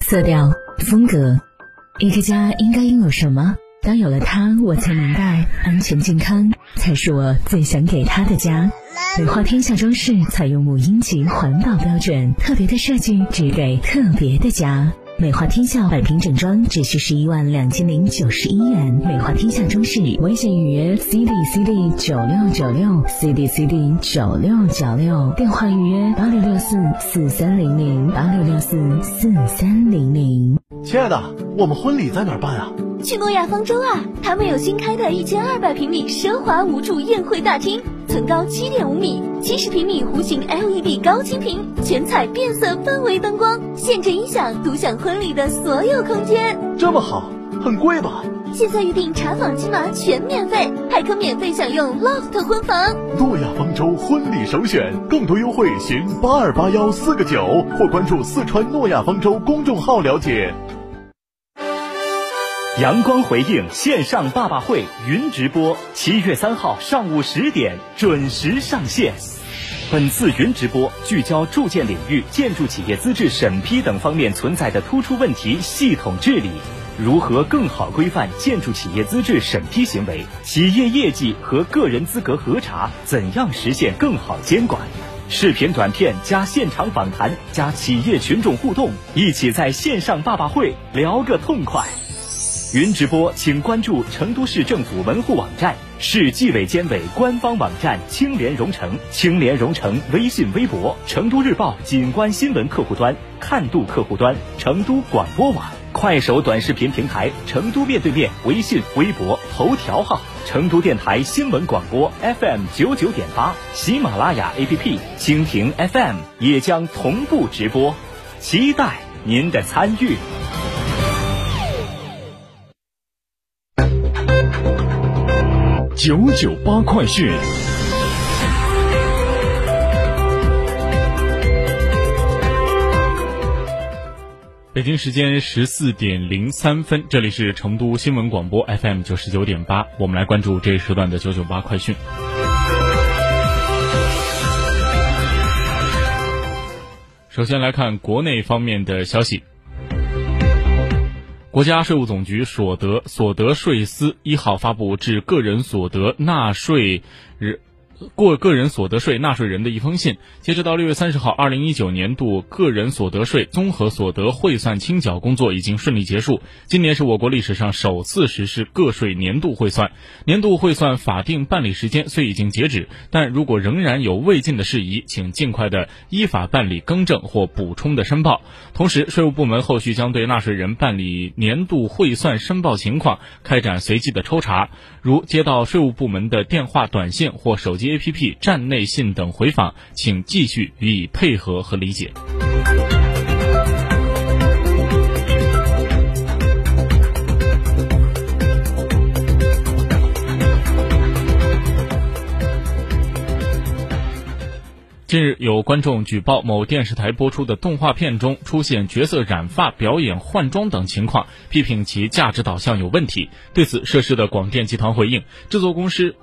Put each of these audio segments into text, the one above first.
色调、风格，一个家应该拥有什么？当有了它，我才明白，安全健康才是我最想给他的家。美化天下装饰采用母婴级环保标准，特别的设计只给特别的家。美化天下百平整装只需十一万两千零九十一元。美化天下装饰微信预约 C D C D 九六九六 C D C D 九六九六，电话预约八六六四四三零零八六六四四三零零。亲爱的，我们婚礼在哪儿办啊？去诺亚方舟啊！他们有新开的一千二百平米奢华无柱宴会大厅，层高七点五米，七十平米弧形 LED 高清屏，全彩变色氛围灯光，限制音响，独享婚礼的所有空间。这么好，很贵吧？现在预定查房金麻全免费，还可免费享用 loft 婚房。诺亚方舟婚礼首选，更多优惠询八二八幺四个九或关注四川诺亚方舟公众号了解。阳光回应线上爸爸会云直播，七月三号上午十点准时上线。本次云直播聚焦住建领域建筑企业资质审批等方面存在的突出问题系统治理，如何更好规范建筑企业资质审批行为？企业业绩和个人资格核查怎样实现更好监管？视频短片加现场访谈加企业群众互动，一起在线上爸爸会聊个痛快。云直播，请关注成都市政府门户网站、市纪委监委官方网站“青联蓉城”、青联蓉城微信、微博、成都日报景观新闻客户端、看度客户端、成都广播网、快手短视频平台、成都面对面微信、微博、头条号、成都电台新闻广播 FM 九九点八、喜马拉雅 APP、蜻蜓 FM 也将同步直播，期待您的参与。九九八快讯。北京时间十四点零三分，这里是成都新闻广播 FM 九十九点八，我们来关注这一时段的九九八快讯。首先来看国内方面的消息。国家税务总局所得所得税司一号发布至个人所得纳税日。过个人所得税纳税人的一封信，截止到六月三十号，二零一九年度个人所得税综合所得汇算清缴工作已经顺利结束。今年是我国历史上首次实施个税年度汇算，年度汇算法定办理时间虽已经截止，但如果仍然有未尽的事宜，请尽快的依法办理更正或补充的申报。同时，税务部门后续将对纳税人办理年度汇算申报情况开展随机的抽查，如接到税务部门的电话、短信或手机。APP 站内信等回访，请继续予以配合和理解。近日，有观众举报某电视台播出的动画片中出现角色染发、表演换装等情况，批评其价值导向有问题。对此，涉事的广电集团回应，制作公司。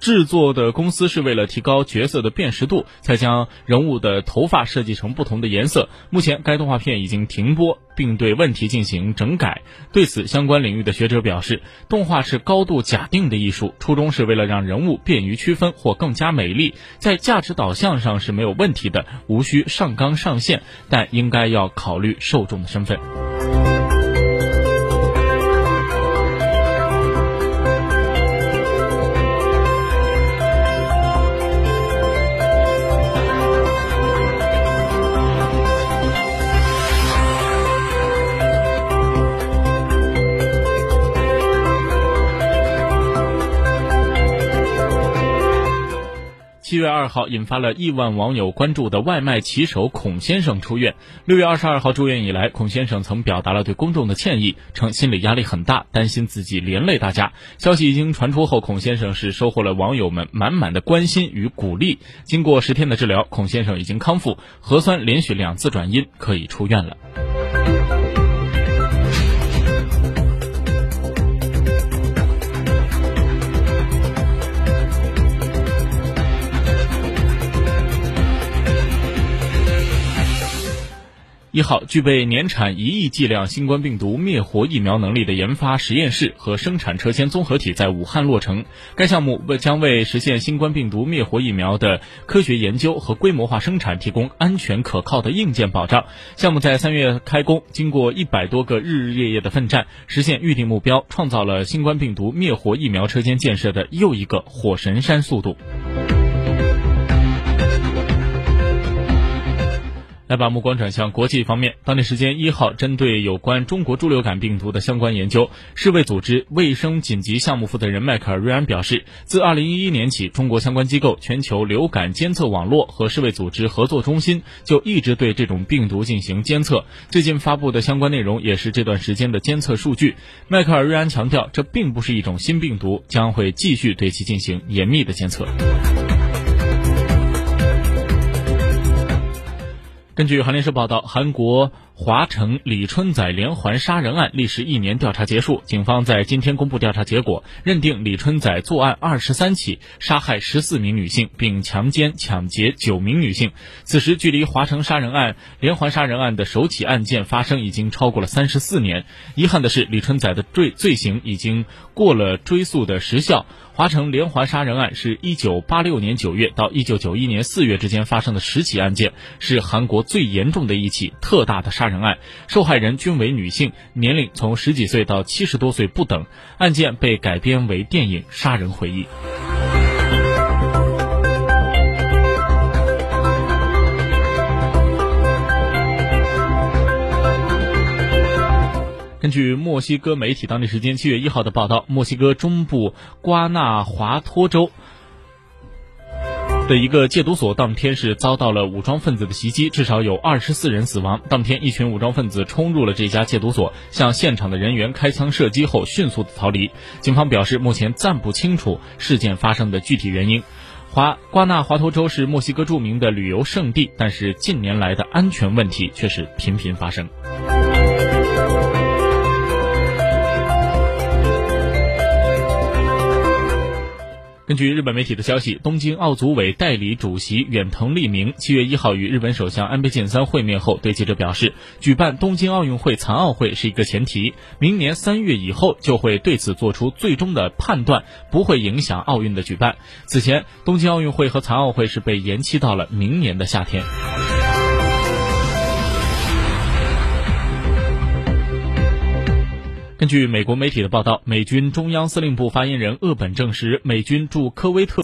制作的公司是为了提高角色的辨识度，才将人物的头发设计成不同的颜色。目前，该动画片已经停播，并对问题进行整改。对此，相关领域的学者表示，动画是高度假定的艺术，初衷是为了让人物便于区分或更加美丽，在价值导向上是没有问题的，无需上纲上线，但应该要考虑受众的身份。七月二号，引发了亿万网友关注的外卖骑手孔先生出院。六月二十二号住院以来，孔先生曾表达了对公众的歉意，称心理压力很大，担心自己连累大家。消息一经传出后，孔先生是收获了网友们满满的关心与鼓励。经过十天的治疗，孔先生已经康复，核酸连续两次转阴，可以出院了。一号，具备年产一亿剂量新冠病毒灭活疫苗能力的研发实验室和生产车间综合体在武汉落成。该项目为将为实现新冠病毒灭活疫苗的科学研究和规模化生产提供安全可靠的硬件保障。项目在三月开工，经过一百多个日日夜夜的奋战，实现预定目标，创造了新冠病毒灭活疫苗车间建设的又一个火神山速度。来把目光转向国际方面。当地时间一号，针对有关中国猪流感病毒的相关研究，世卫组织卫生紧急项目负责人迈克尔·瑞安表示，自2011年起，中国相关机构全球流感监测网络和世卫组织合作中心就一直对这种病毒进行监测。最近发布的相关内容也是这段时间的监测数据。迈克尔·瑞安强调，这并不是一种新病毒，将会继续对其进行严密的监测。根据韩联社报道，韩国华城李春仔连环杀人案历时一年调查结束，警方在今天公布调查结果，认定李春仔作案二十三起，杀害十四名女性，并强奸抢劫九名女性。此时距离华城杀人案连环杀人案的首起案件发生已经超过了三十四年。遗憾的是，李春仔的罪罪行已经过了追诉的时效。华城连环杀人案是一九八六年九月到一九九一年四月之间发生的十起案件，是韩国最严重的一起特大的杀人案，受害人均为女性，年龄从十几岁到七十多岁不等。案件被改编为电影《杀人回忆》。根据墨西哥媒体当地时间七月一号的报道，墨西哥中部瓜纳华托州的一个戒毒所当天是遭到了武装分子的袭击，至少有二十四人死亡。当天，一群武装分子冲入了这家戒毒所，向现场的人员开枪射击后，迅速的逃离。警方表示，目前暂不清楚事件发生的具体原因。华瓜纳华托州是墨西哥著名的旅游胜地，但是近年来的安全问题却是频频发生。根据日本媒体的消息，东京奥组委代理主席远藤利明七月一号与日本首相安倍晋三会面后，对记者表示，举办东京奥运会残奥会是一个前提，明年三月以后就会对此做出最终的判断，不会影响奥运的举办。此前，东京奥运会和残奥会是被延期到了明年的夏天。根据美国媒体的报道，美军中央司令部发言人厄本证实，美军驻科威特。